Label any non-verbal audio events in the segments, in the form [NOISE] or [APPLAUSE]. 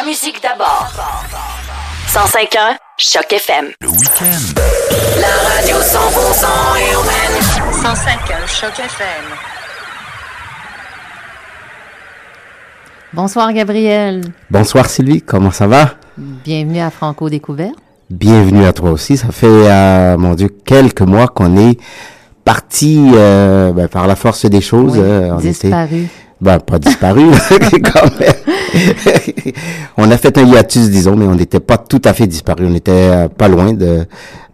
La musique d'abord. 105.1 Choc FM. Le week-end. La radio 100% urbaine. 105.1 Choc FM. Bonsoir Gabriel. Bonsoir Sylvie, comment ça va? Bienvenue à Franco Découverte. Bienvenue à toi aussi. Ça fait, euh, mon Dieu, quelques mois qu'on est parti euh, ben, par la force des choses. Oui, euh, on était- disparu. Ben, pas disparu, [LAUGHS] quand même. on a fait un hiatus, disons, mais on n'était pas tout à fait disparu. On était euh, pas loin de,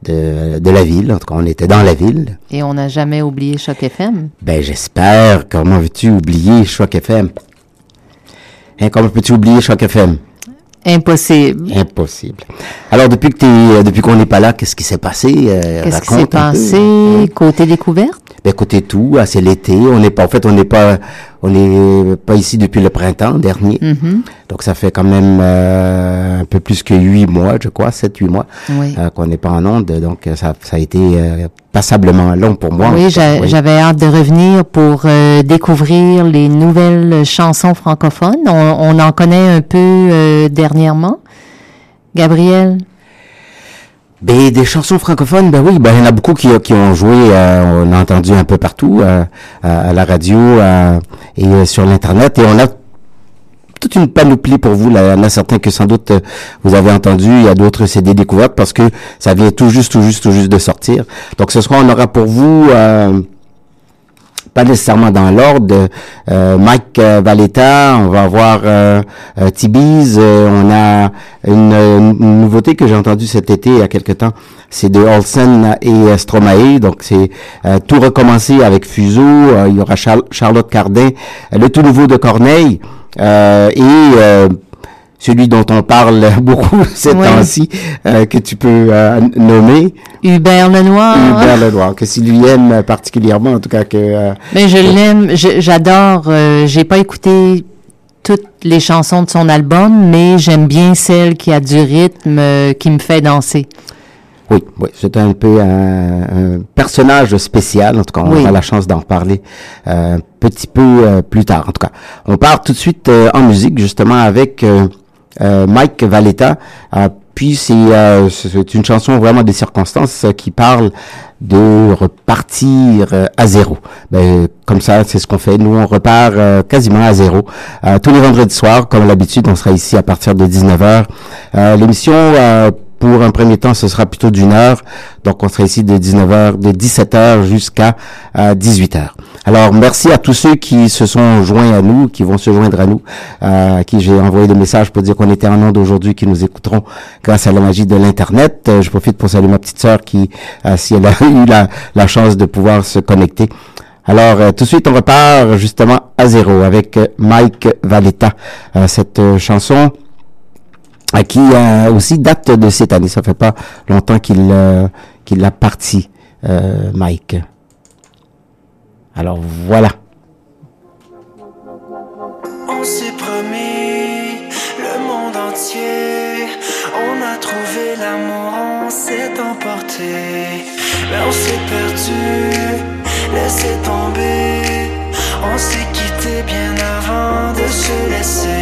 de, de la ville. En tout cas, on était dans la ville. Et on n'a jamais oublié Choc FM. Ben, j'espère. Comment veux-tu oublier Choc FM? Hein, comment peux-tu oublier Choc FM? Impossible. Impossible. Alors, depuis que euh, depuis qu'on n'est pas là, qu'est-ce qui s'est passé? Euh, Qu'est-ce qui s'est passé? côté découverte? Ben, écoutez tout, ah, c'est l'été. On n'est pas, en fait, on n'est pas, on n'est pas ici depuis le printemps dernier. Mhm. Donc, ça fait quand même euh, un peu plus que huit mois, je crois, sept, huit mois, Oui. euh, qu'on n'est pas en onde. Donc, euh, ça, ça a été euh, passablement long pour moi. oui, j'avais hâte de revenir pour découvrir les nouvelles chansons francophones. On, on en connaît un peu dernièrement. Gabriel, Ben, des chansons francophones, ben oui, ben il y en a beaucoup qui, qui ont joué, euh, on a entendu un peu partout, euh, à, la radio euh, et euh, sur l'internet, et on a toute une panoplie pour vous. Là, il y en a certains que sans doute euh, vous avez entendu, il y a d'autres CD découvertes parce que ça vient tout juste, tout juste, tout juste de sortir. Donc ce soir, on aura pour vous euh, pas nécessairement dans l'ordre. euh, Mike euh, Valletta, on va avoir euh, euh, Tibiz, euh, on a une, nouveauté que j'ai entendue cet été il y a quelque temps, c'est de Olsen et Stromae, donc c'est tout recommencé avec Fuseau, il y aura Char- Charlotte Cardin, le tout nouveau de Corneille, et celui dont on parle [LAUGHS] beaucoup [LAUGHS] ces Ouais. temps-ci, euh, que tu peux euh, nommer, Hubert Lenoir. Hubert Lenoir, que s'il lui aime particulièrement, en tout cas que... euh, Mais je l'aime, j'adore. euh, J'ai pas écouté toutes les chansons de son album, mais j'aime bien celle qui a du rythme, euh, qui me fait danser. Oui, oui, c'est un peu un, un personnage spécial. En tout cas, on Oui. aura la chance d'en parler euh, un petit peu euh, plus tard. En tout cas, on part tout de suite euh, en musique, justement, avec euh, Mike Valletta. Euh, puis c'est euh, c'est une chanson vraiment des circonstances euh, qui parle de repartir euh, à zéro. Ben, comme ça, c'est ce qu'on fait. Nous, on repart euh, quasiment à zéro. Euh, tous les vendredis soirs, comme d'habitude, on sera ici à partir de 19h. Euh, L'émission, euh, pour un premier temps, ce sera plutôt d'une heure. Donc, on sera ici de 19h, de 17h jusqu'à euh, 18h. Alors, merci à tous ceux qui se sont joints à nous, qui vont se joindre à nous, euh, à qui j'ai envoyé des messages pour dire qu'on était en onde aujourd'hui, qui nous écouteront grâce à la magie de l'Internet. Euh, je profite pour saluer ma petite sœur qui, euh, si elle a [LAUGHS] eu la, la chance de pouvoir se connecter. Alors, euh, tout de suite, on repart justement à zéro avec euh, Mike Valletta. Euh, cette euh, chanson euh, qui euh, aussi date de cette année. Ça fait pas longtemps qu'il euh, a parti, euh, Mike. Alors voilà. On s'est promis le monde entier. On a trouvé l'amour, on s'est emporté. Mais on s'est perdu, laissé tomber. On s'est quitté bien avant de se laisser.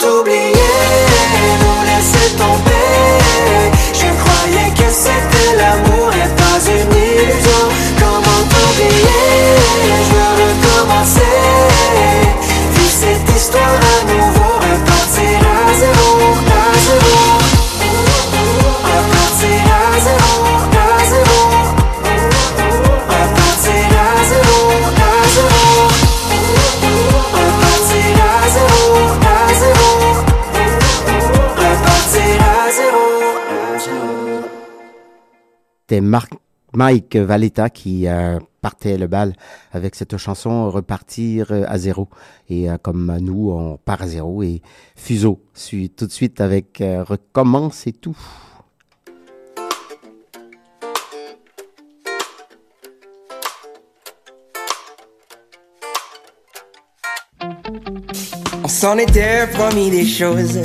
Comment t'oublier, C'était Mike Valetta qui euh, partait le bal avec cette chanson Repartir euh, à zéro. Et euh, comme nous, on part à zéro. Et Fuseau suit tout de suite avec Recommence et tout. On s'en était promis des choses.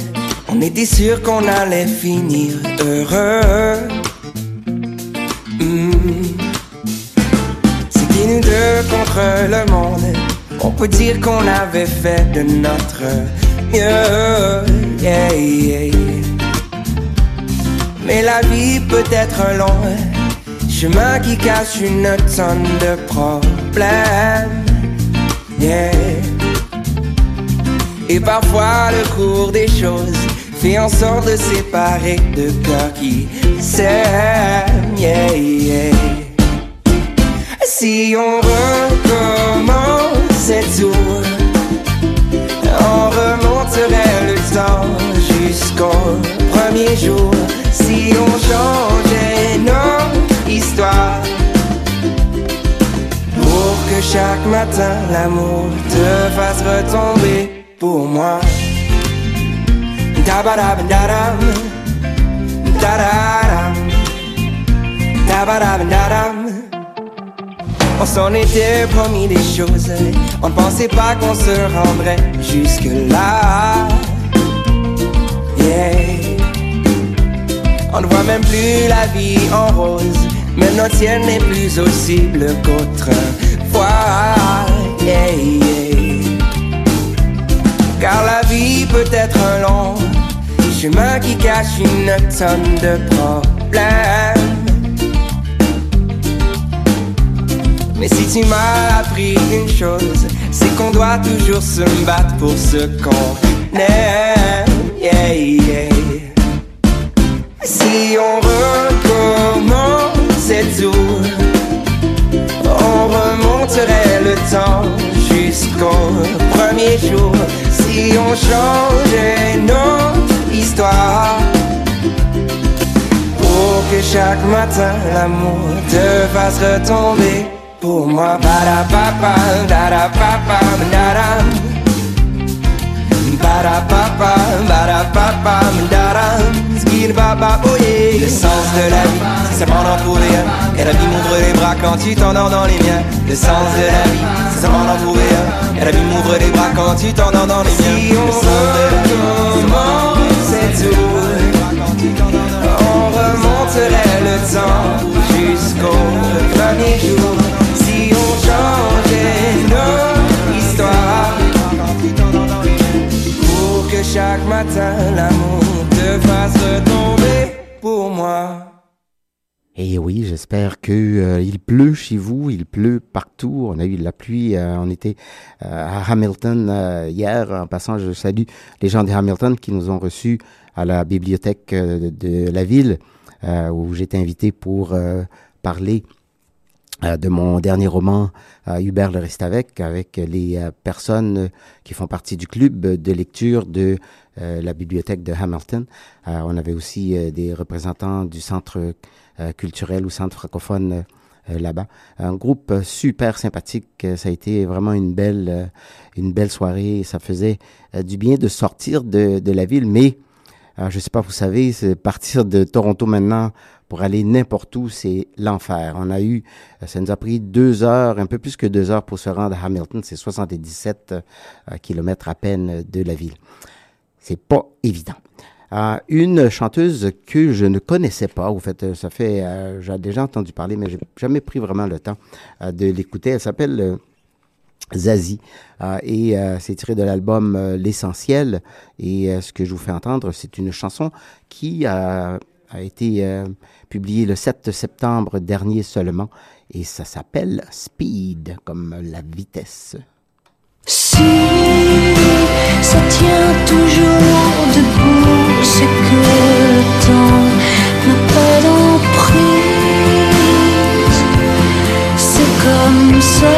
On était sûr qu'on allait finir heureux. C'est qui nous deux contre le monde? On peut dire qu'on avait fait de notre mieux. Mais la vie peut être longue. Chemin qui cache une tonne de problèmes. Yeah. Et parfois le cours des choses fait en sorte de séparer deux cœurs qui s'aiment. Yeah, yeah. Si on recommençait tout, on remonterait le temps jusqu'au premier jour. Si on changeait nos histoires. Pour que chaque matin l'amour te fasse retomber pour moi. Dabadabadadam, dadadam, dabadabadadam. On s'en était promis des choses, on ne pensait pas qu'on se rendrait jusque là. Yeah. On ne voit même plus la vie en rose, mais notre ciel n'est plus aussi bleu qu'autrefois. Yeah, yeah. Car la vie peut être un long chemin qui cache une tonne de problèmes. Mais si tu m'as appris une chose, c'est qu'on doit toujours se battre pour ce qu'on aime. Yeah, yeah. Si on recommençait tout, on remonterait le temps jusqu'au premier jour. Si on changeait notre histoire, pour que chaque matin l'amour te fasse retomber pour moi. Ba-da-pa-pa, da-da-pa-pa, da-da. Ba-da-pa-pa, ba-da-pa-pa, da-da. Skid-ba-ba, oh yeah. Le sens de la vie, c'est d'en trouver un. Et la vie m'ouvre les bras quand tu t'endors dans les miens. Le sens de la vie, c'est d'en trouver un. Et la vie m'ouvre les bras quand tu t'endors dans les miens. Si on on remonterait le temps jusqu'au premier jour. Si on changeait nos histoires. Pour que chaque matin l'amour te fasse retomber pour moi. Et oui, j'espère que euh, il pleut chez vous, il pleut partout. On a eu de la pluie, euh, on était euh, à Hamilton euh, hier. En passant, je salue les gens de Hamilton qui nous ont reçus à la bibliothèque euh, de la ville où j'étais invité pour parler de mon dernier roman Hubert le reste avec avec les personnes qui font partie du club de lecture de la bibliothèque de Hamilton. Euh, on avait aussi euh, des représentants du centre euh, culturel ou centre francophone euh, euh, là-bas. Un groupe euh, super sympathique. Euh, Ça a été vraiment une belle, euh, une belle soirée. Ça faisait euh, du bien de sortir de, de la ville, mais euh, je sais pas, vous savez, partir de Toronto maintenant pour aller n'importe où, c'est l'enfer. On a eu, euh, ça nous a pris deux heures, un peu plus que deux heures pour se rendre à Hamilton. C'est 77 euh, kilomètres à peine de la ville. C'est pas évident. Euh, une chanteuse que je ne connaissais pas, au fait, euh, ça fait, euh, j'ai déjà entendu parler, mais j'ai jamais pris vraiment le temps de l'écouter. Elle s'appelle Zazie et c'est tiré de l'album L'essentiel. Et ce que je vous fais entendre, c'est une chanson qui a, été publiée le 7 septembre dernier seulement et ça s'appelle Speed, comme la vitesse. Ça tient toujours debout, c'est que le temps n'a pas d'emprise. C'est comme ça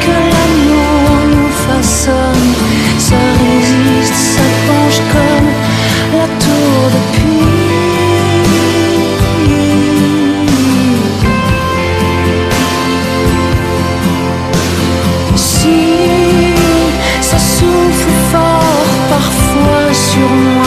que l'amour nous façonne. Ça résiste, ça penche comme la tour de Pise. Sur moi,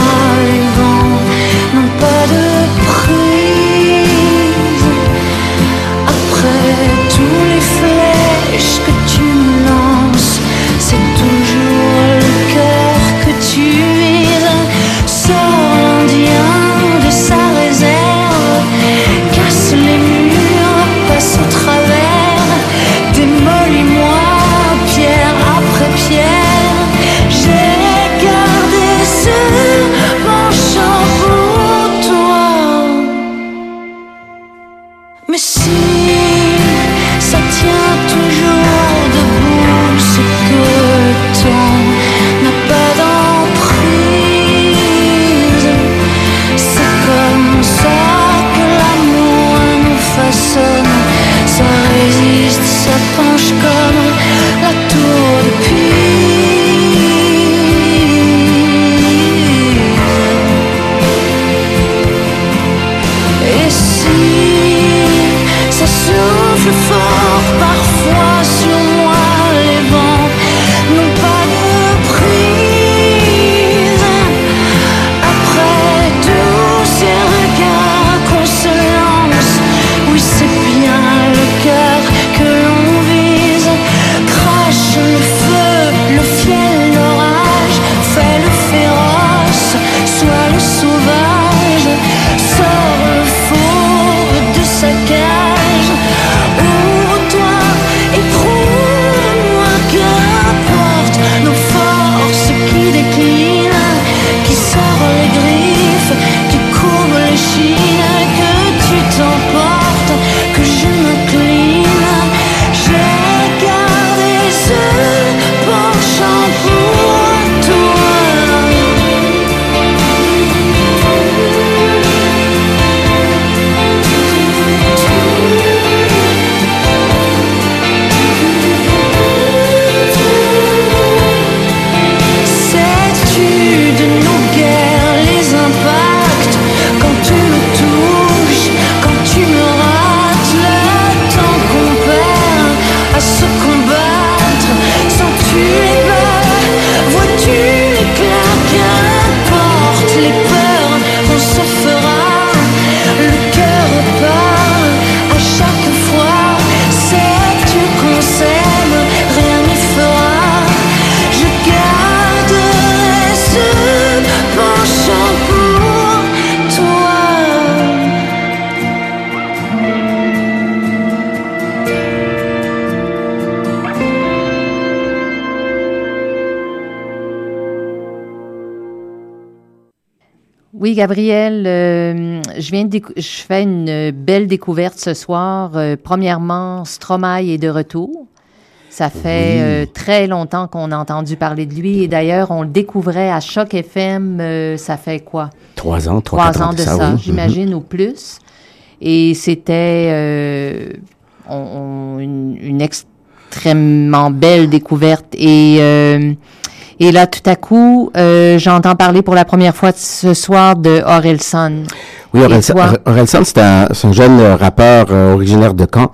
Oui, Gabriel, euh, je viens de décou- je fais une belle découverte ce soir. Euh, premièrement, Stromae est de retour. Ça fait euh, très longtemps qu'on a entendu parler de lui et d'ailleurs, on le découvrait à Choc FM, ça fait quoi? Trois ans, trois, Trois quatre ans de ça, oui. Mhm. j'imagine, ou plus. Et c'était une, une extrêmement belle découverte. Et Et là, tout à coup, euh, j'entends parler pour la première fois ce soir de Orelsan. Oui, Orelsan? Orelsan, c'est un, un jeune euh, rappeur euh, originaire de Caen,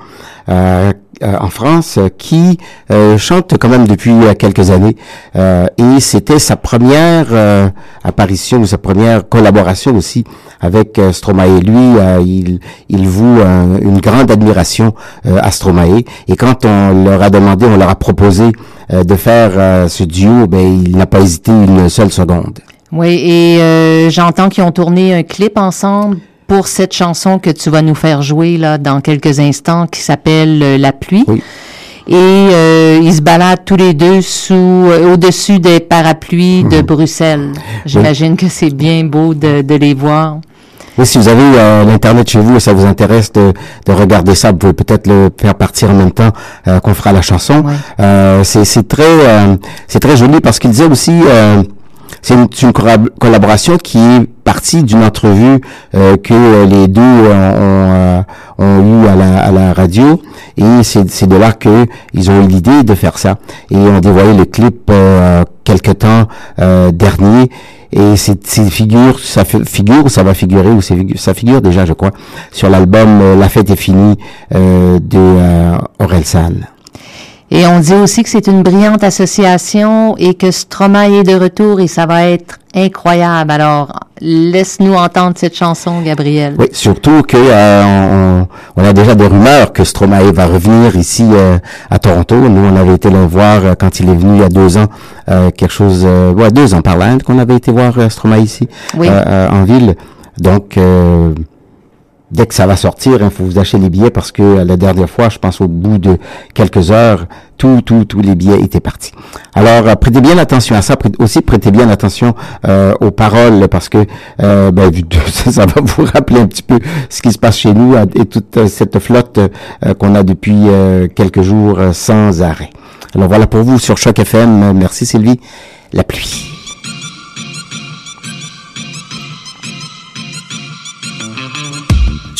euh, euh, en France, qui euh, chante quand même depuis quelques années. Euh, et c'était sa première euh, apparition ou sa première collaboration aussi avec Stromae. Lui, il, il voue une grande admiration à Stromae. Et quand on leur a demandé, on leur a proposé de faire euh, ce duo, ben, il n'a pas hésité une seule seconde. Oui, et euh, j'entends qu'ils ont tourné un clip ensemble pour cette chanson que tu vas nous faire jouer là dans quelques instants, qui s'appelle euh, La pluie. Oui. Et euh, ils se baladent tous les deux sous euh, au-dessus des parapluies de Bruxelles. J'imagine que c'est bien beau de, de les voir. Oui, si vous avez euh, l'internet chez vous et ça vous intéresse de, de regarder ça, vous pouvez peut-être le faire partir en même temps euh, qu'on fera la chanson. Ouais. Euh, c'est très euh, c'est très joli parce qu'il disait aussi euh, c'est une, une collab- collaboration qui est partie d'une entrevue euh, que les deux ont, ont, ont eu à la, à la radio et c'est c'est de là que ils ont eu l'idée de faire ça et ont dévoilé le clip euh, quelque temps euh, dernier et c'est c'est figure ça figure ça va figurer ou ça figure déjà je crois sur l'album euh, La fête est finie euh, de euh, Orelsan. Et on dit aussi que c'est une brillante association et que Stromae est de retour et ça va être incroyable. Alors, laisse-nous entendre cette chanson, Gabriel. Oui, surtout que euh, on, on a déjà des rumeurs que Stromae va revenir ici euh, à Toronto. Nous, on avait été le voir euh, quand il est venu il y a deux ans, euh, quelque chose, euh, ouais, deux ans par là, hein, qu'on avait été voir Stromae ici Oui. en ville. Donc, euh, dès que ça va sortir, il faut vous acheter les billets parce que euh, la dernière fois, je pense au bout de quelques heures, tous tout, tous les billets étaient partis. Alors, euh, prêtez bien attention à ça. Aussi, prêtez bien attention euh, aux paroles parce que ben, [LAUGHS] ça, va vous rappeler un petit peu ce qui se passe chez nous et toute cette flotte qu'on a depuis quelques jours sans arrêt. Alors voilà pour vous sur Choc FM. Merci Sylvie. La pluie.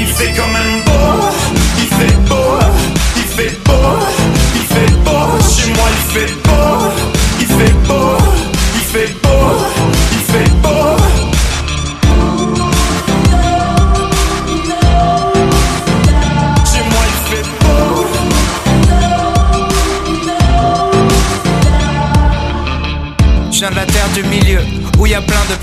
il fait quand même beau, il fait beau, il fait beau, il fait beau. Chez moi il fait beau, il fait beau, il fait beau, il fait beau.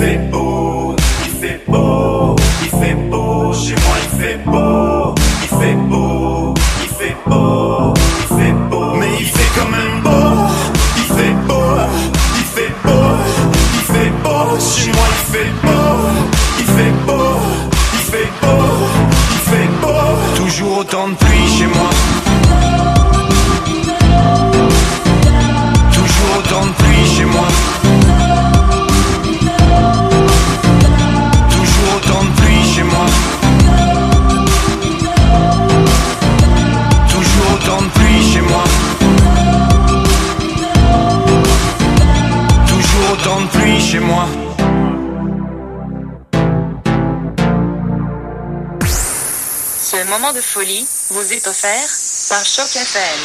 fait beau, il fait beau, il fait beau. Chez moi il fait beau, il fait beau, il fait beau, moment de folie vous est offert par Choc FM.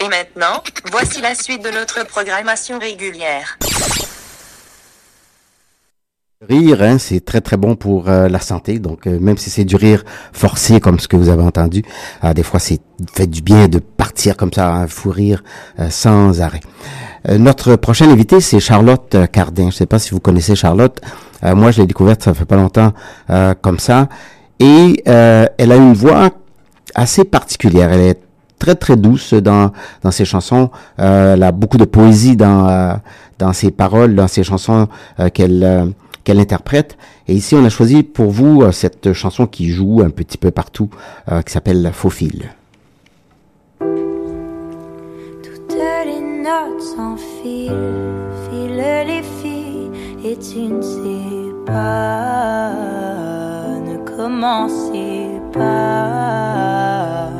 Et maintenant, voici la suite de notre programmation régulière. Rire, hein, c'est très très bon pour euh, la santé. Donc euh, même si c'est du rire forcé comme ce que vous avez entendu, euh, des fois c'est fait du bien de partir comme ça, un fou rire euh, sans arrêt. Notre prochaine invitée c'est Charlotte Cardin. Je ne sais pas si vous connaissez Charlotte. Moi je l'ai découverte ça fait pas longtemps comme ça et elle a une voix assez particulière. Elle est très très douce dans dans ses chansons. Elle a beaucoup de poésie dans dans ses paroles, dans ses chansons qu'elle qu'elle interprète. Et ici, on a choisi pour vous euh, cette chanson qui joue un petit peu partout, euh, qui s'appelle Faux fil. Toutes les notes s'enfilent, filent les filles, et tu ne sais pas, ne commencez pas.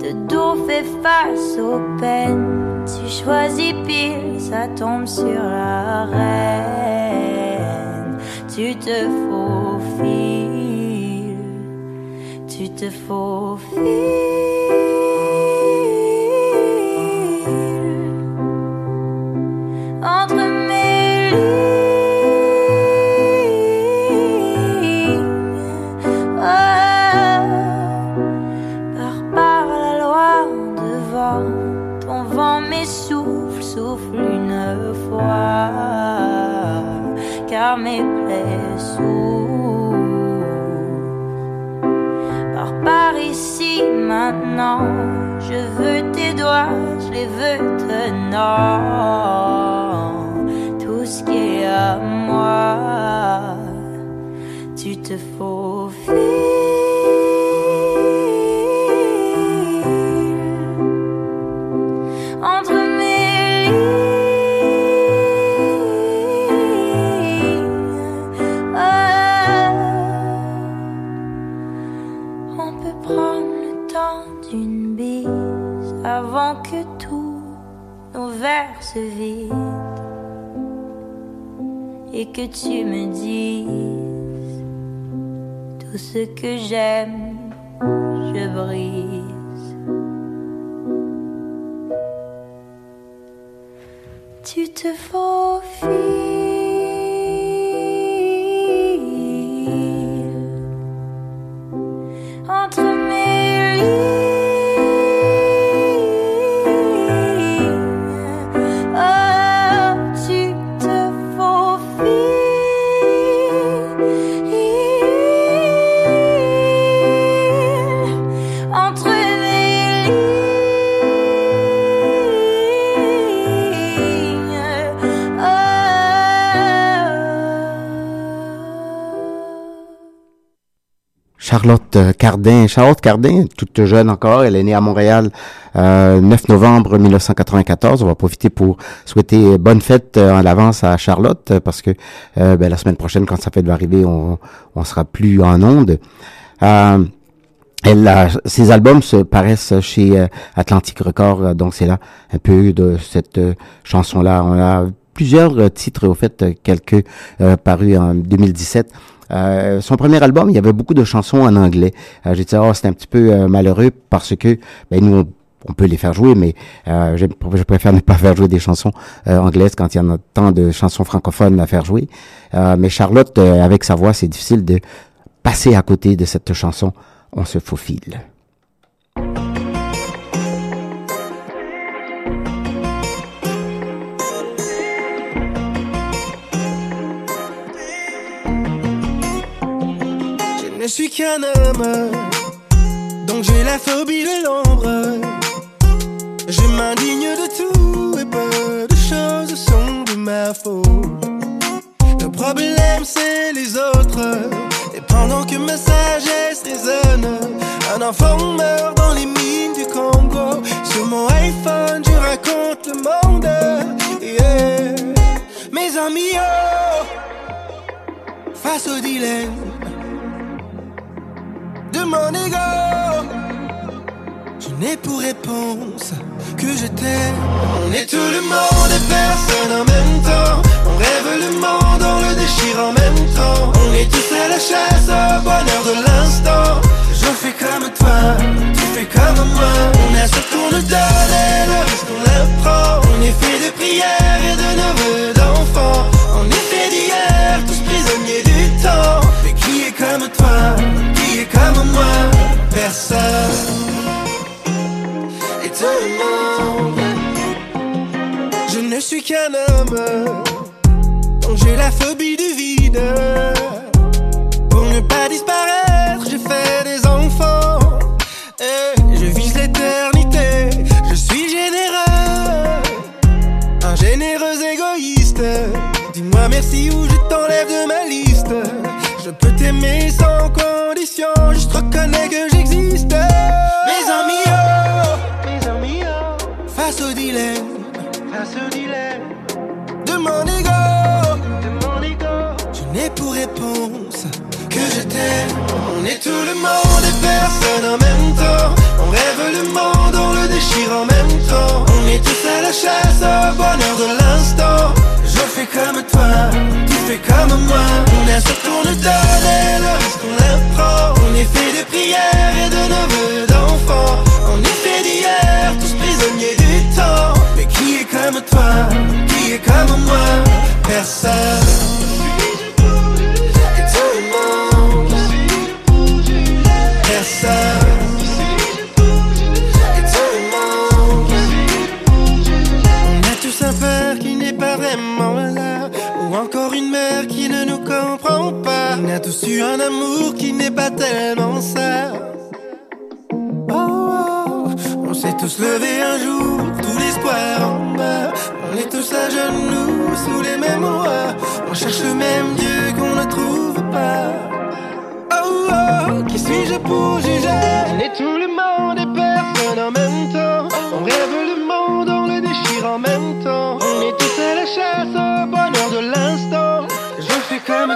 De dos fait face aux peines, tu choisis pile, ça tombe sur la reine. Tu te faufiles, tu te faufiles Charlotte euh, Cardin. Charlotte Cardin, toute jeune encore, elle est née à Montréal euh, 9 novembre 1994. On va profiter pour souhaiter bonne fête euh, en avance à Charlotte euh, parce que ben, la semaine prochaine, quand sa fête va arriver, on, on sera plus en onde. Elle ses albums se paraissent chez Atlantic Records, donc c'est là un peu de cette chanson-là. On a plusieurs titres, au fait, quelques parus en 2017. Euh, son premier album, il y avait beaucoup de chansons en anglais. Euh, J'ai dit, oh, c'est un petit peu euh, malheureux parce que ben, nous, on, peut les faire jouer, mais euh, je, je préfère ne pas faire jouer des chansons euh, anglaises quand il y en a tant de chansons francophones à faire jouer. Mais Charlotte, avec sa voix, c'est difficile de passer à côté de cette chanson. On se faufile. Ne suis qu'un homme, donc j'ai la phobie de l'ombre. Je m'indigne de tout et peu de choses sont de ma faute. Le problème c'est les autres. Et pendant que ma sagesse résonne, un enfant meurt dans les mines du Congo. Sur mon iPhone, je raconte le monde. Yeah. Mes amis, oh, face au dilemme de mon ego. Je n'ai pour réponse que je t'aime. On est tout le monde et personne en même temps. On rêve le monde, on le déchire en même temps. On est tous à la chasse au bonheur de l'instant. Suis qu'un homme. Donc j'ai la phobie du vide. On est tout le monde et personne en même temps. On rêve le monde, on le déchire en même temps. On est tous à la chasse au bonheur de l'instant. Je fais comme toi, tu fais comme moi. On a ce qu'on nous donne et le reste on l'apprend. On est fait de prières et de neveux d'enfants. On est fait d'hier, tous prisonniers du temps. Mais qui est comme toi, qui est comme moi? Personne. Eu un amour qui n'est pas tellement ça. Oh, oh, on s'est tous levés un jour, tout l'espoir en bas. On est tous à genoux sous les mêmes rois. On cherche le même Dieu qu'on ne trouve pas. Oh, oh, qui suis-je pour juger? On est tout le monde et personne en même temps. On rêve le monde, on le déchire en même temps. On est tous à la chasse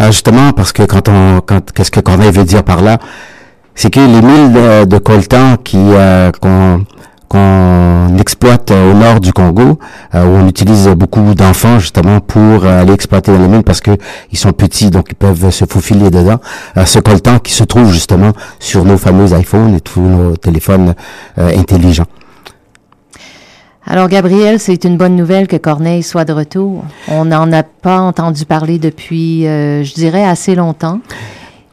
Ah, justement, parce que quand on, quand, qu'est-ce que Corneille veut dire par là, c'est que les mines de, coltan qui euh, qu'on qu'on exploite euh, au nord du Congo, euh, où on utilise beaucoup d'enfants justement pour aller exploiter dans les mines parce que ils sont petits, donc ils peuvent se faufiler dedans. Ce coltan qui se trouve justement sur nos fameux iPhones et tous nos téléphones intelligents. Alors, Gabriel, c'est une bonne nouvelle que Corneille soit de retour. On n'en a pas entendu parler depuis, euh, je dirais, assez longtemps.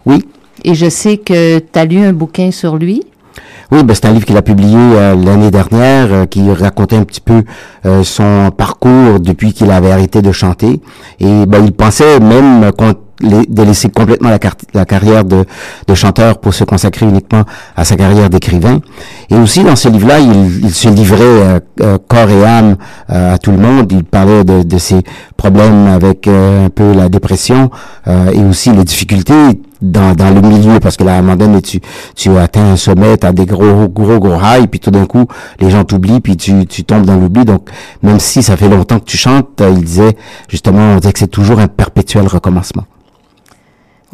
Oui. Et je sais que tu as lu un bouquin sur lui. Oui, ben, c'est un livre qu'il a publié euh, l'année dernière, euh, qui racontait un petit peu euh, son parcours depuis qu'il avait arrêté de chanter. Et ben, il pensait même qu'on- de laisser complètement la, car- la carrière de, chanteur pour se consacrer uniquement à sa carrière d'écrivain. Et aussi dans ce livre-là, il, se livrait euh, euh, corps et âme euh, à tout le monde. Il parlait de, ses problèmes avec un peu la dépression et aussi les difficultés dans, le milieu parce que là à un moment donné tu tu atteins un sommet tu as des gros gros gros highs puis tout d'un coup les gens t'oublient puis tu, tu tombes dans l'oubli donc même si ça fait longtemps que tu chantes il disait justement on disait que c'est toujours un perpétuel recommencement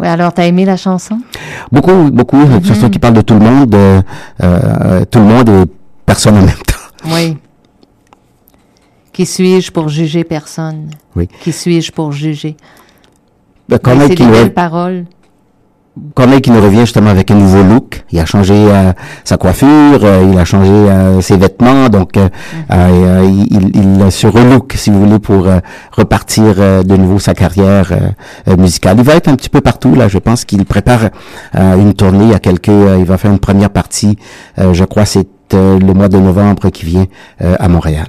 Oui, alors, tu as aimé la chanson? beaucoup beaucoup une chanson qui parle de tout le monde euh, euh, tout le monde et personne en même temps [LAUGHS] Oui. Qui suis-je pour juger personne? Oui. Qui suis-je pour juger? Ben, Oui, Corneille c'est des belles paroles. Corneille qui nous revient justement avec un nouveau look. Il a changé euh, sa coiffure, euh, il a changé euh, ses vêtements, donc euh, euh, il, il se relook, si vous voulez, pour euh, repartir euh, de nouveau sa carrière musicale. Il va être un petit peu partout là. Je pense qu'il prépare euh, une tournée. Il y a quelques, euh, il va faire une première partie. euh, je crois c'est euh, le mois de novembre qui vient euh, à Montréal.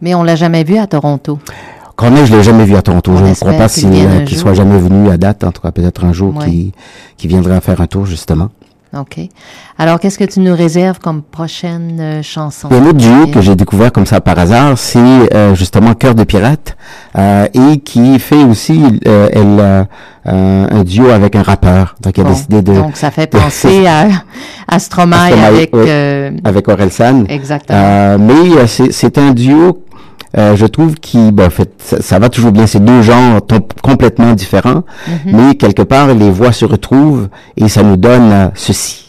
Mais on l'a jamais vu à Toronto. Corneille, je l'ai jamais vu à Toronto. On je ne crois pas qu'il euh, soit jamais venu à date. En tout cas, peut-être un jour Ouais. qu'il qu'il viendra faire un tour justement. OK. Alors, qu'est-ce que tu nous réserves comme prochaine euh, chanson? Il y a un autre duo que j'ai découvert comme ça par hasard, c'est euh, justement Cœur de pirate euh, et qui fait aussi euh, elle, euh, un duo avec un rappeur. Donc, il a décidé de... Donc, ça fait [LAUGHS] penser à, à Stromae Stromae, avec... oui. euh, avec Orelsan. Exactement. Euh, mais euh, c'est un duo, euh, je trouve, qui, ben, en fait, ça, ça va toujours bien. C'est deux genres complètement différents, Mhm. mais quelque part, les voix se retrouvent et ça nous donne euh, ceci.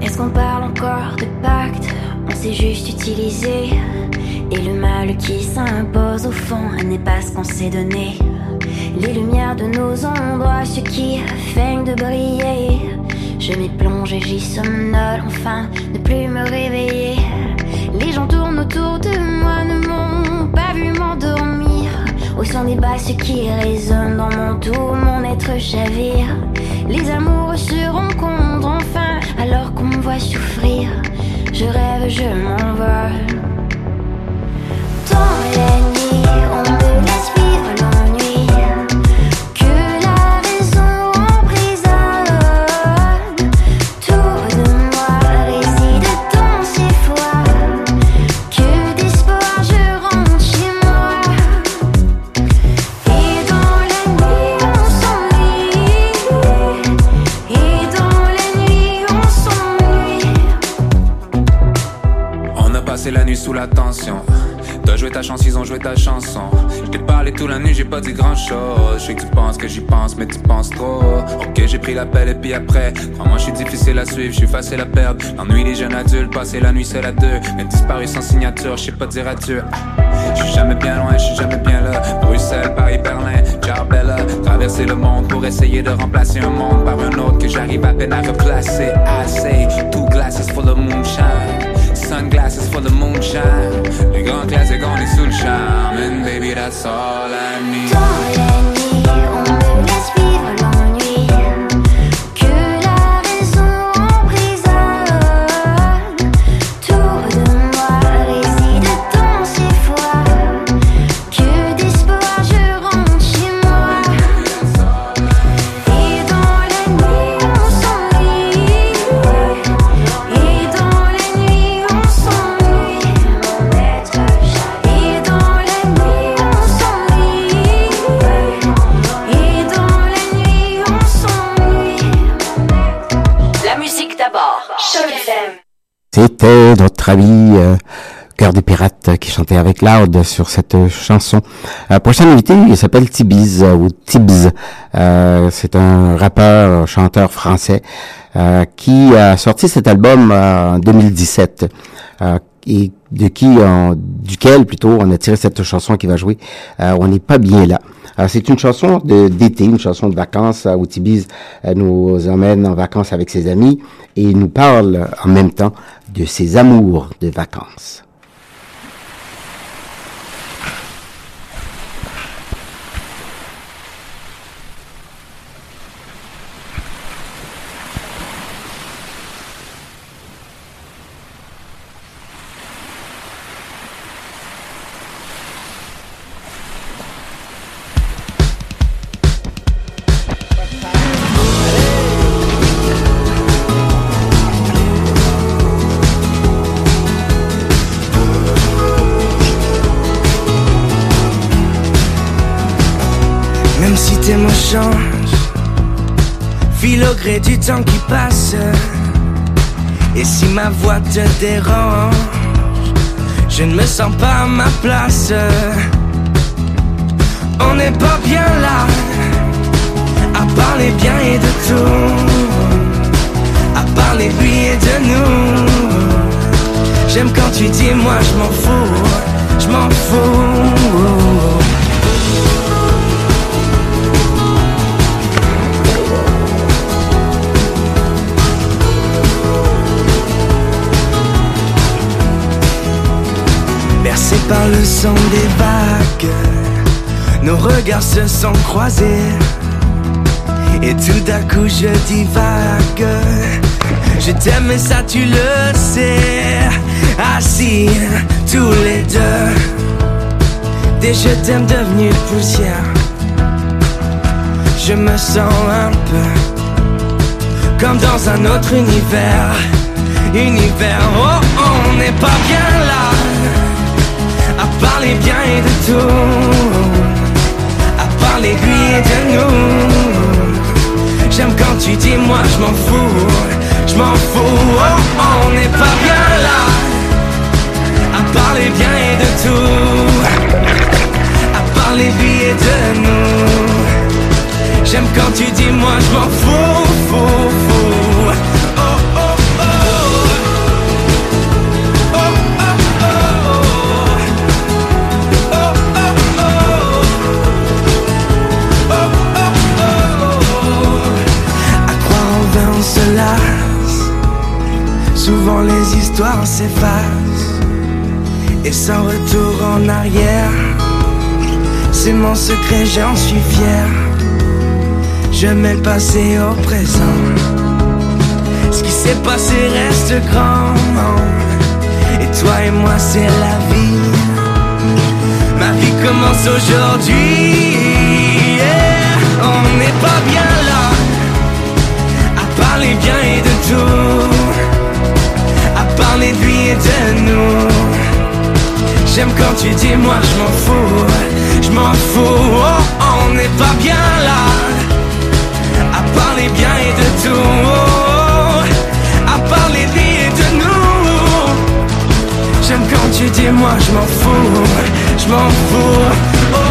Est-ce qu'on parle encore de pacte? On s'est juste utilisé. Et le mal qui s'impose au fond n'est pas ce qu'on s'est donné. Les lumières de nos endroits, ce qui feignent de briller. Je m'y plonge et j'y somnole, enfin, ne plus me réveiller. Les gens tournent autour de moi, ne m'ont pas vu m'endormir. Au son des basses qui résonnent dans mon tout, mon être chavire. Les amoureux se rencontrent enfin, alors qu'on me voit souffrir. Je rêve, je m'envole. Sous la tension. T'as joué ta chance, ils ont joué ta chanson. Je t'ai parlé toute la nuit, j'ai pas dit grand chose. Je sais que tu penses que j'y pense, mais tu penses trop. Ok, j'ai pris l'appel et puis après. Crois-moi, je suis difficile à suivre, je suis facile à perdre. L'ennui des jeunes adultes, passer la nuit seul à deux. Mais disparu sans signature, je sais pas dire adieu. Je suis jamais bien loin, je suis jamais bien là. Bruxelles, Paris, Berlin, ciao Bella. Traverser le monde pour essayer de remplacer un monde par un autre que j'arrive à peine à replacer. Say, two glasses full of moonshine. Sunglasses full of moonshine. Les grands classiques, on est sous le charme. And baby, that's all I need. Dans C'était notre ami euh, Cœur des Pirates euh, qui chantait avec Loud sur cette chanson. Euh, prochain invité, il s'appelle Tibiz euh, ou Tibbs. Euh, c'est un rappeur, chanteur français qui a sorti cet album en 2017 euh, et de qui, duquel plutôt, on a tiré cette chanson qui va jouer. Euh, on n'est pas bien là. C'est une chanson de- d'été, une chanson de vacances où Tibiz nous emmène en vacances avec ses amis et nous parle en même temps de ses amours de vacances. Voix te dérange, je ne me sens pas à ma place. On n'est pas bien là, à parler bien et de tout, à parler lui et de nous. J'aime quand tu dis moi je m'en fous, je m'en fous. Par le son des vagues, nos regards se sont croisés. Et tout d'un coup je divague. Je t'aime et ça tu le sais. Assis tous les deux. Des je t'aime devenus poussière. Je me sens un peu Comme dans un autre univers. Univers, oh on n'est pas bien là. À parler bien et de tout. À parler lui et de nous. J'aime quand tu dis moi je m'en fous, je m'en fous, oh, on n'est pas bien là. À parler bien et de tout. À parler lui et de nous. J'aime quand tu dis moi je m'en fous, fou, Souvent les histoires s'effacent. Et sans retour en arrière C'est mon secret j'en suis fier. Je mets le passé au présent. Ce qui s'est passé reste grand. Et toi et moi c'est la vie. Ma vie commence aujourd'hui. On n'est pas bien là. À parler bien et de tout De nous. J'aime quand tu dis moi je m'en fous. Je m'en fous. Oh, On n'est pas bien là. À parler bien et de tout. À parler lui et de nous. J'aime quand tu dis moi je m'en fous, je m'en fous. Oh, oh, oh,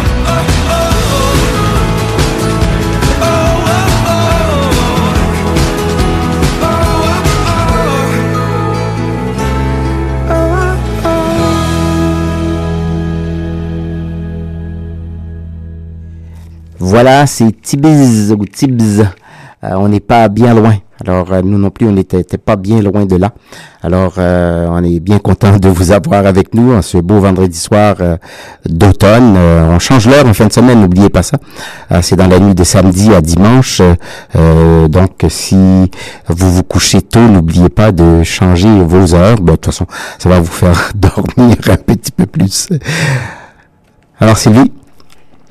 Voilà, c'est Tibiz ou Tibs. Euh, on n'est pas bien loin. Alors, euh, nous non plus, on n'était pas bien loin de là. Alors, euh, on est bien content de vous avoir avec nous en ce beau vendredi soir euh, d'automne. On change l'heure en fin de semaine, n'oubliez pas ça. C'est dans la nuit de samedi à dimanche. Donc, si vous vous couchez tôt, n'oubliez pas de changer vos heures. Ben, de toute façon, ça va vous faire [LAUGHS] dormir un petit peu plus. Alors, Sylvie?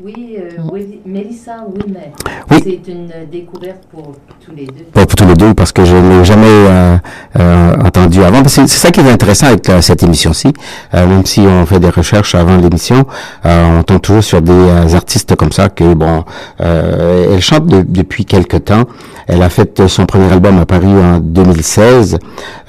Oui, euh, Willy- Mélissa Wilmer. Oui. C'est une découverte pour tous les deux. Pas pour tous les deux, parce que je ne l'ai jamais euh, euh, entendu avant. C'est ça qui est intéressant avec euh, cette émission-ci. Euh, même si on fait des recherches avant l'émission, euh, on tombe toujours sur des artistes comme ça que, bon, euh, elle chante de- depuis quelque temps. Elle a fait son premier album apparu en 2016.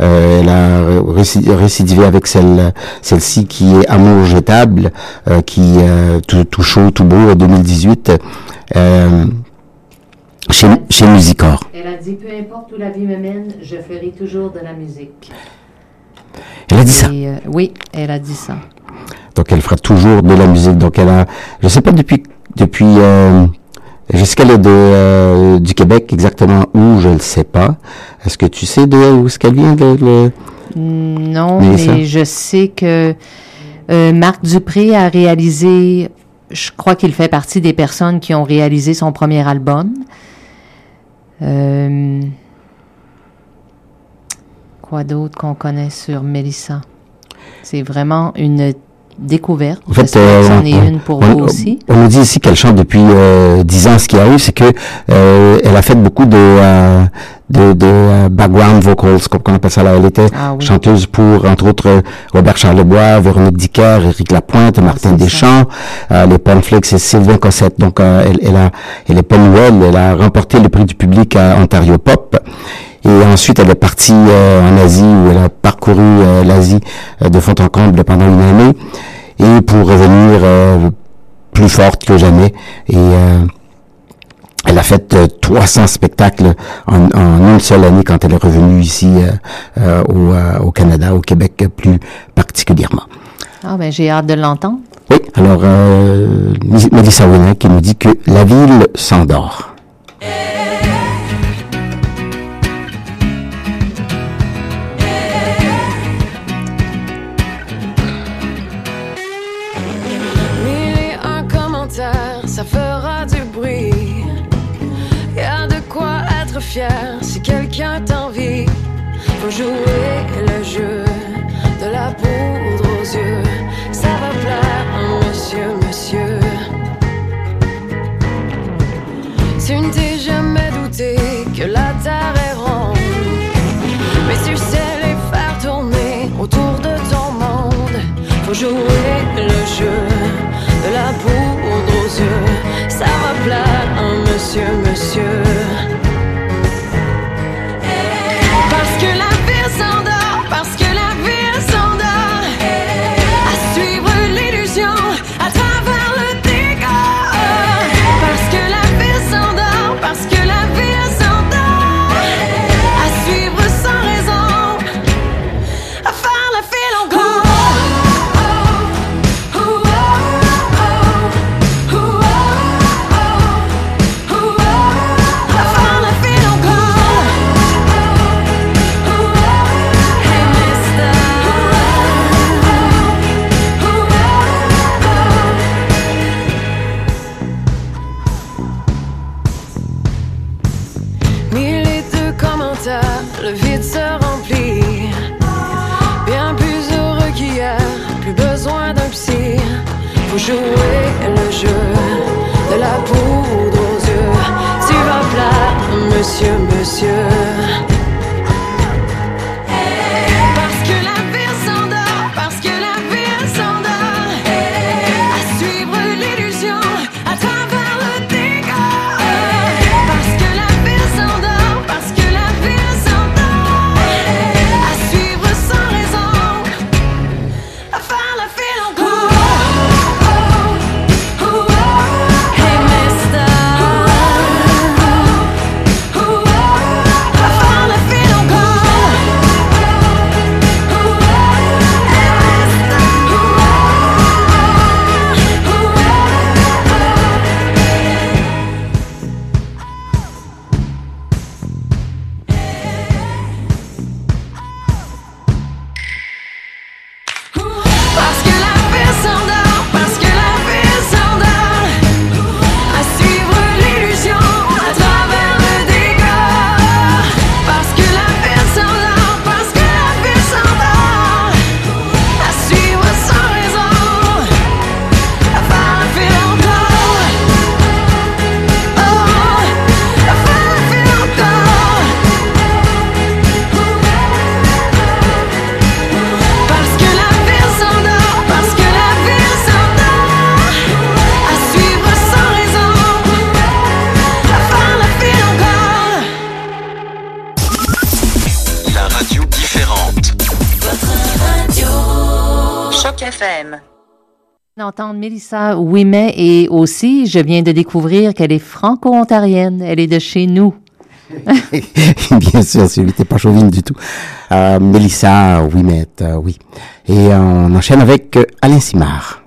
Euh, elle a réci- récidivé avec celle, celle-ci qui est Amour jetable, euh, qui euh, tout, tout chaud, tout beau, en 2018. Euh, chez, chez Musicor. Elle a dit Peu importe où la vie me mène, je ferai toujours de la musique. Elle a dit ça. Euh, oui, elle a dit ça. Donc elle fera toujours de la musique. Donc elle a, je sais pas depuis depuis euh, jusqu'à de euh, du Québec exactement où, je ne sais pas. Est-ce que tu sais de où est-ce qu'elle vient de le Non, mais je sais que euh, Marc Dupré a réalisé, je crois qu'il fait partie des personnes qui ont réalisé son premier album. Euh, quoi d'autre qu'on connaît sur Mélissa? C'est vraiment une découverte. En fait, euh, est une pour on, vous aussi. On nous dit ici qu'elle chante depuis euh, 10 ans. Ce qui arrive, c'est que euh, elle a fait beaucoup de euh, de, de euh, background vocals, comme on appelle ça là. Elle était Ah oui. chanteuse pour, entre autres, euh, Robert Charlebois, Véronique Dicker, Éric Lapointe, Martin Ah, c'est Deschamps, euh, les Pamphlix et Sylvain Cossette. Donc, euh, elle, elle a, elle est pas nouvelle. Elle a remporté le prix du public à Ontario Pop. Et ensuite, elle est partie euh, en Asie, où elle a parcouru euh, l'Asie euh, de fond en comble pendant une année. Et pour revenir euh, plus forte que jamais. Et euh, elle a fait euh, 300 spectacles en, en une seule année quand elle est revenue ici euh, euh, au, euh, au Canada, au Québec plus particulièrement. Ah, ben, j'ai hâte de l'entendre. Oui, alors euh, Mélissa Winner qui nous dit que la ville s'endort. ça fera du bruit. Y a de quoi être fier si quelqu'un t'envie. Faut jouer le jeu de la poudre aux yeux. Ça va plaire, monsieur, monsieur. Tu ne t'es jamais douté que la terre est ronde. Mais tu sais les faire tourner autour de ton monde. Faut jouer le jeu de la poudre ça va plaire monsieur, monsieur. ça, oui, mais, et aussi, je viens de découvrir qu'elle est franco-ontarienne, elle est de chez nous. [LAUGHS] Bien sûr, Sylvie, t'es pas chauvine du tout. Euh, Mélissa, oui, mais, euh, oui. Et on enchaîne avec euh, Alain Simard.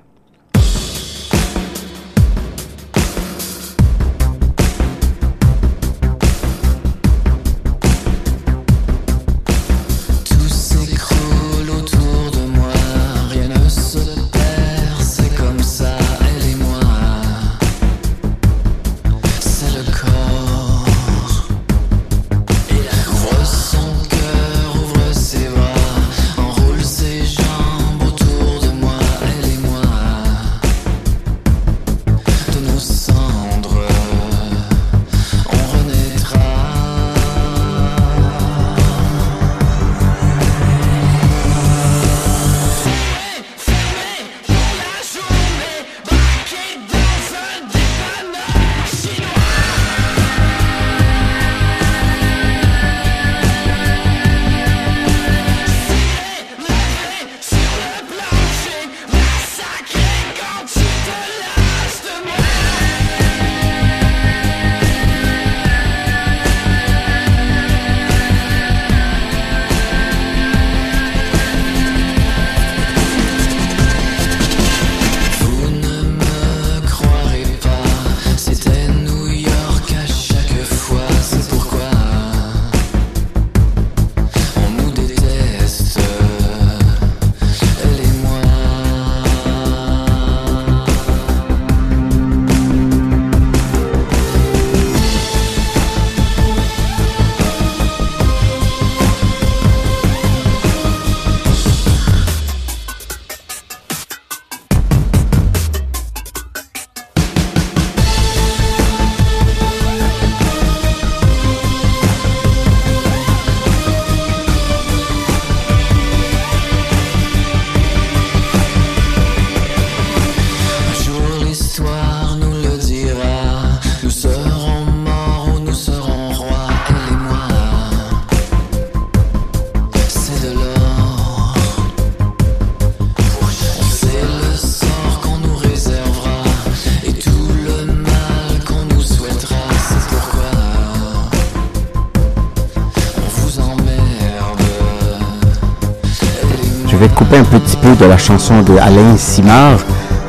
Peu de la chanson de Alain Simard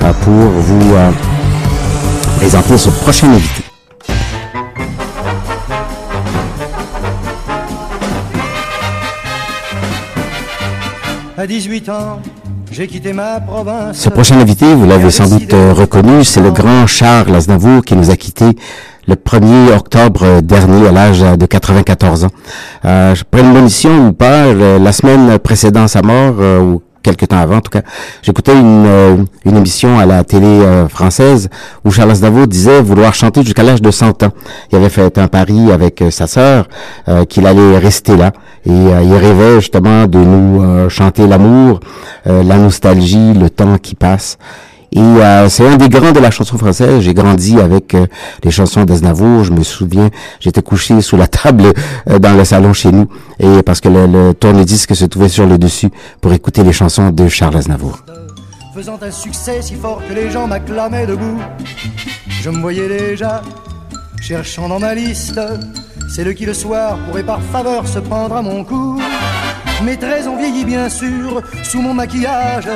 euh, pour vous euh, présenter ce prochain invité. À 18 ans, j'ai quitté ma province. Ce prochain invité, vous l'avez sans doute euh, reconnu, c'est le grand Charles Aznavour qui nous a quittés le 1er octobre dernier à l'âge de 94 ans. Euh, je prends une émission ou pas, la semaine précédant sa mort, euh, ou quelques temps avant en tout cas, j'écoutais une, euh, une émission à la télé euh, française où Charles Aznavour disait vouloir chanter jusqu'à l'âge de 100 ans. Il avait fait un pari avec euh, sa sœur qu'il allait rester là et il rêvait justement de nous chanter l'amour, la nostalgie, le temps qui passe. Et euh, c'est un des grands de la chanson française. J'ai grandi avec euh, les chansons d'Aznavour. Je me souviens, j'étais couché sous la table euh, dans le salon chez nous, et parce que le, le tourne-disque se trouvait sur le dessus pour écouter les chansons de Charles Aznavour. faisant un succès si fort que les gens m'acclamaient debout. Je me voyais déjà cherchant dans ma liste celle qui le soir pourrait par faveur se prendre à mon cou. Mes traits ont vieilli bien sûr sous mon maquillage,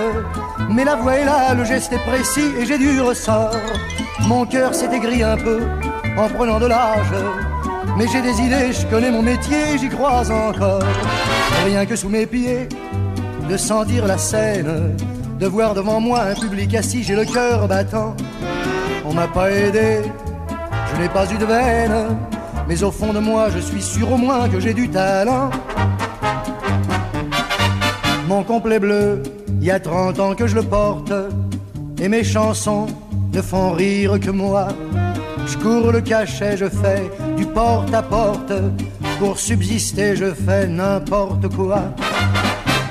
mais la voix est là, le geste est précis et j'ai du ressort. Mon cœur s'est aigri un peu en prenant de l'âge, mais j'ai des idées, je connais mon métier, j'y crois encore. Rien que sous mes pieds, de sentir la scène, de voir devant moi un public assis, j'ai le cœur battant. On m'a pas aidé, je n'ai pas eu de veine, mais au fond de moi, je suis sûr au moins que j'ai du talent. Mon complet bleu, il y a 30 ans que je le porte, et mes chansons ne font rire que moi. Je cours le cachet, je fais du porte à porte, pour subsister, je fais n'importe quoi.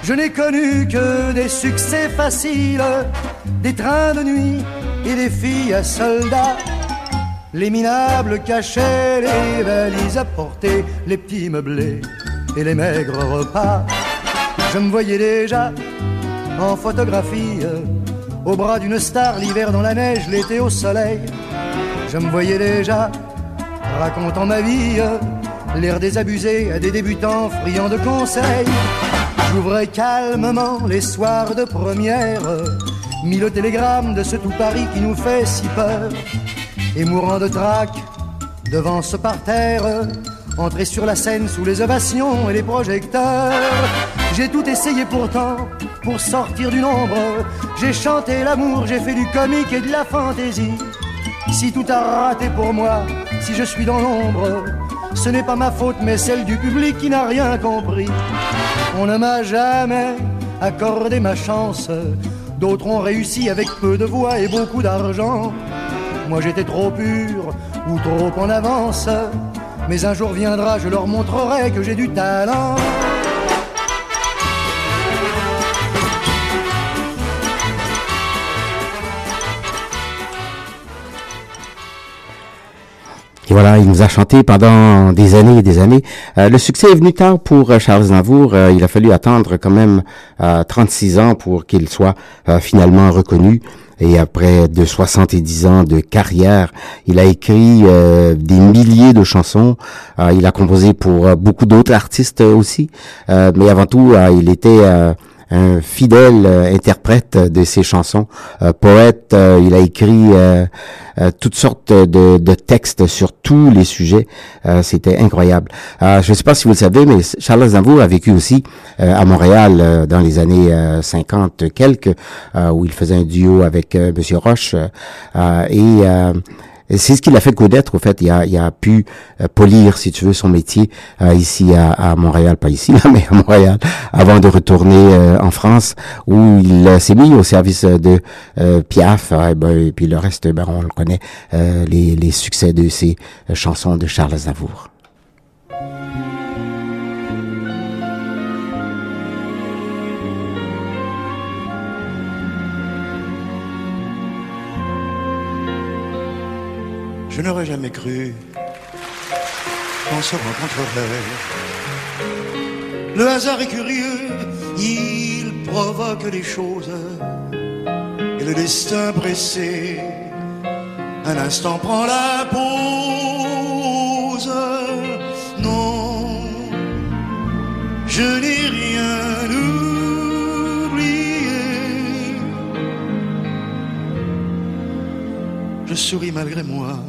Je n'ai connu que des succès faciles, des trains de nuit et des filles à soldats. Les minables cachets, les valises à porter, les petits meublés et les maigres repas. Je me voyais déjà en photographie, au bras d'une star, l'hiver dans la neige, l'été au soleil. Je me voyais déjà racontant ma vie, l'air désabusé à des débutants friands de conseils. J'ouvrais calmement les soirs de première, mis le télégramme de ce tout Paris qui nous fait si peur. Et mourant de trac devant ce parterre, entrer sur la scène sous les ovations et les projecteurs. J'ai tout essayé pourtant pour sortir du nombre. J'ai chanté l'amour, j'ai fait du comique et de la fantaisie. Si tout a raté pour moi, si je suis dans l'ombre, ce n'est pas ma faute mais celle du public qui n'a rien compris. On ne m'a jamais accordé ma chance. D'autres ont réussi avec peu de voix et beaucoup d'argent. Moi j'étais trop pur ou trop en avance. Mais un jour viendra, je leur montrerai que j'ai du talent. Et voilà, il nous a chanté pendant des années et des années. Euh, le succès est venu tard pour euh, Charles Aznavour. Euh, il a fallu attendre quand même euh, 36 ans pour qu'il soit finalement reconnu. Et après de 70 ans de carrière, il a écrit des milliers de chansons. Il a composé pour beaucoup d'autres artistes aussi. Mais avant tout, il était un fidèle euh, interprète de ses chansons, euh, poète. euh, il a écrit toutes sortes de, textes sur tous les sujets. C'était incroyable. Je ne sais pas si vous le savez, mais Charles Aznavour a vécu aussi à Montréal dans les années euh, 50 quelques, où il faisait un duo avec Monsieur Roche. et et c'est ce qui l'a fait connaître, au fait. Il a, il a pu euh, polir, si tu veux, son métier euh, ici à, à Montréal, pas ici, [LAUGHS] là, mais à Montréal, avant de retourner euh, en France, où il s'est mis au service de Piaf. euh, ben, et puis le reste, ben, on le connaît, les, les succès de euh, chansons de Charles Aznavour. Je n'aurais jamais cru qu'on se rencontrerait. Le hasard est curieux, il provoque les choses. Et le destin pressé, un instant prend la pause. Non, je n'ai rien oublié. Je souris malgré moi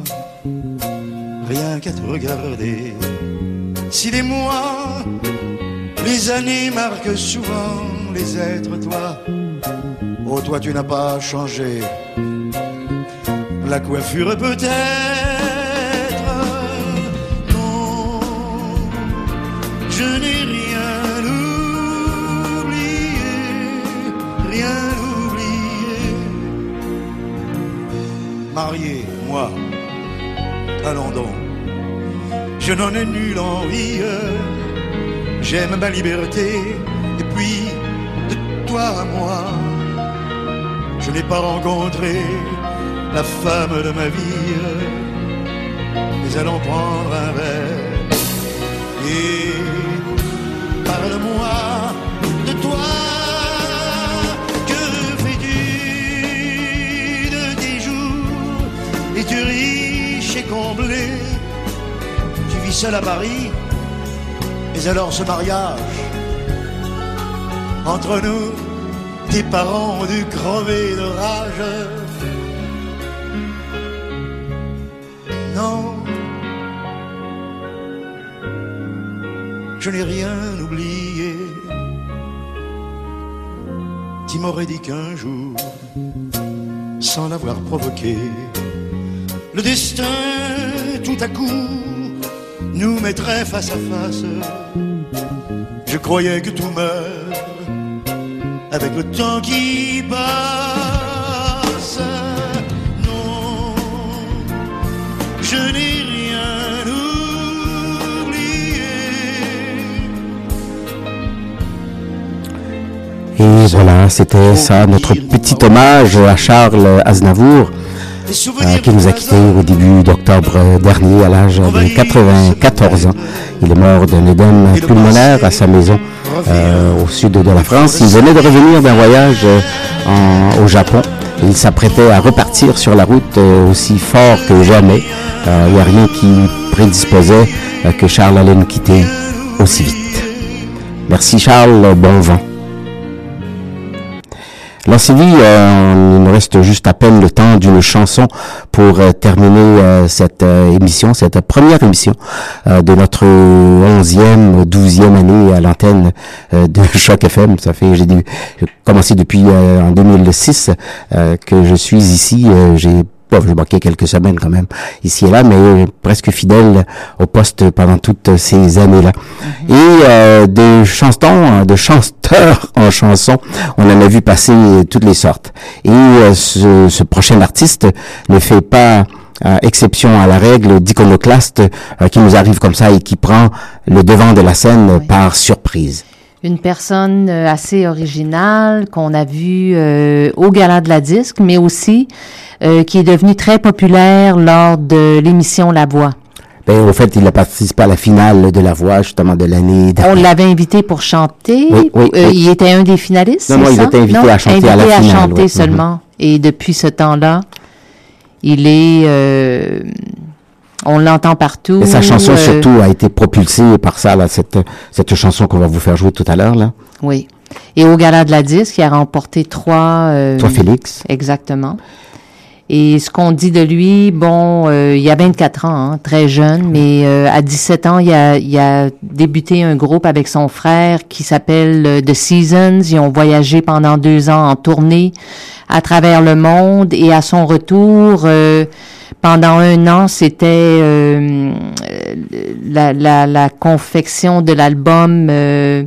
rien qu'à te regarder. Si les mois, les années marquent souvent les êtres, toi, oh toi tu n'as pas changé. La coiffure peut-être, non, je n'ai rien oublié, rien oublié. Marié, moi, allons donc, je n'en ai nulle envie. J'aime ma liberté, et puis de toi à moi, je n'ai pas rencontré la femme de ma vie. Mais allons prendre un verre Tu vis seul à Paris Mais alors ce mariage entre nous, tes parents ont dû crever de rage. Non, je n'ai rien oublié. Tu m'aurais dit qu'un jour, sans l'avoir provoqué, le destin nous mettrait face à face. Je croyais que tout meurt avec le temps qui passe. Non, je n'ai rien oublié. Et voilà, c'était ça, notre petit hommage à Charles Aznavour, qui nous a quittés au début d'octobre dernier à l'âge de 94 ans. Il est mort d'un édème pulmonaire à sa maison euh, au sud de la France. Il venait de revenir d'un voyage euh, en- au Japon. Il s'apprêtait à repartir sur la route euh, aussi fort que jamais. Euh, Il n'y a rien qui prédisposait euh, que Charles allait nous quitter aussi vite. Merci Charles, bon vent. Alors Sylvie, euh, il nous reste juste à peine le temps d'une chanson pour euh, terminer euh, cette euh, émission, cette première émission de notre 11e, 12e année à l'antenne de [LAUGHS] Choc FM. Ça fait, j'ai commencé depuis en 2006 euh, que je suis ici. J'ai Bon, j'ai manqué quelques semaines quand même ici et là, mais euh, presque fidèle au poste pendant toutes ces années-là. Et euh, des chansons, de chanteurs [LAUGHS] en chansons, on en a vu passer toutes les sortes. Et euh, ce, ce prochain artiste ne fait pas euh, exception à la règle d'iconoclaste euh, qui nous arrive comme ça et qui prend le devant de la scène par surprise. Une personne euh, assez originale qu'on a vue euh, au Gala de la Disque, mais aussi euh, qui est devenue très populaire lors de l'émission La Voix. Ben, au fait, il a participé à la finale de la voix, justement, de l'année On l'avait invité pour chanter. Oui, oui, Euh, oui. Il était un des finalistes. Non, non, c'est il ça? était invité Non, à chanter à la invité finale, chanter oui. seulement. Et depuis ce temps-là, il est. on l'entend partout. Et sa chanson euh, surtout a été propulsée par ça, là, cette, cette chanson qu'on va vous faire jouer tout à l'heure, là. Oui. Et au Gala de la Disque, il a remporté trois. euh, Toi, Félix. Exactement. Et ce qu'on dit de lui, bon, euh, il a 24 ans, hein, très jeune, mais euh, à 17 ans, il a, il a débuté un groupe avec son frère qui s'appelle euh, The Seasons. Ils ont voyagé pendant deux ans en tournée à travers le monde et à son retour, euh, pendant un an, c'était euh, la, la, la confection de l'album euh,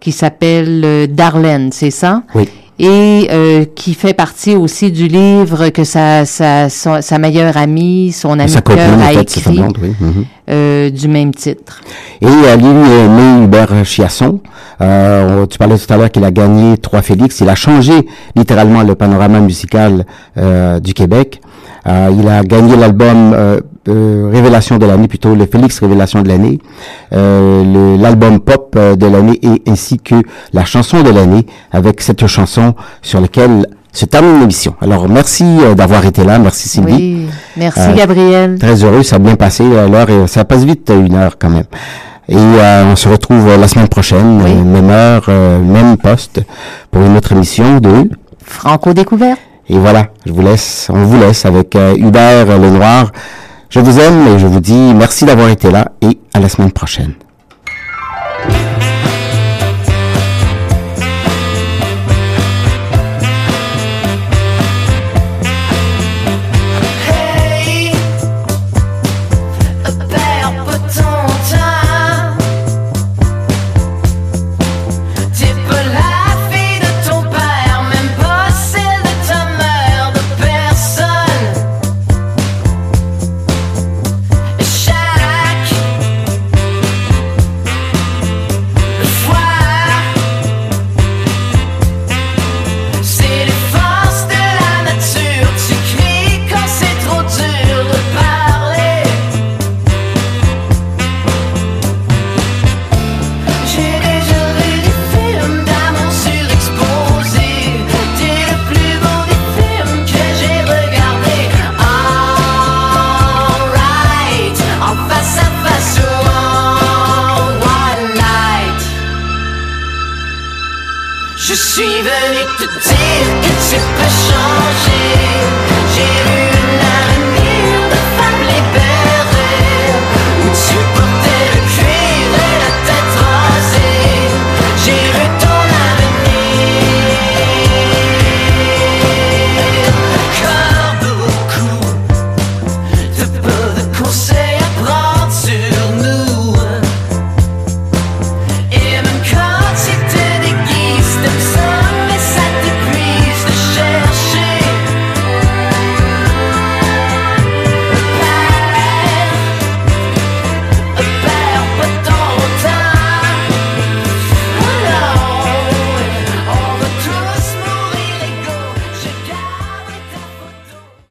qui s'appelle euh, Darlene, c'est ça? Oui. et euh, qui fait partie aussi du livre que sa, sa, sa, sa meilleure amie, son de cœur a écrit oui. Mhm. euh, du même titre. Et euh, est né Hubert Chiasson. Euh, tu parlais tout à l'heure qu'il a gagné trois Félix. Il a changé littéralement le panorama musical euh, du Québec. Euh, il a gagné l'album euh, euh, Révélation de l'année, plutôt le Félix Révélation de l'année, euh, l'album pop euh, de l'année et ainsi que la chanson de l'année avec cette chanson sur laquelle se termine l'émission. Alors merci d'avoir été là, merci Sylvie. Oui, merci Gabriel. Très heureux, ça a bien passé l'heure et ça passe vite une heure quand même. Et euh, on se retrouve euh, la semaine prochaine, euh, même heure, même poste, pour une autre émission de Franco découverte. Et voilà, je vous laisse, on vous laisse avec euh, Hubert Lenoir. Je vous aime et je vous dis merci d'avoir été là et à la semaine prochaine.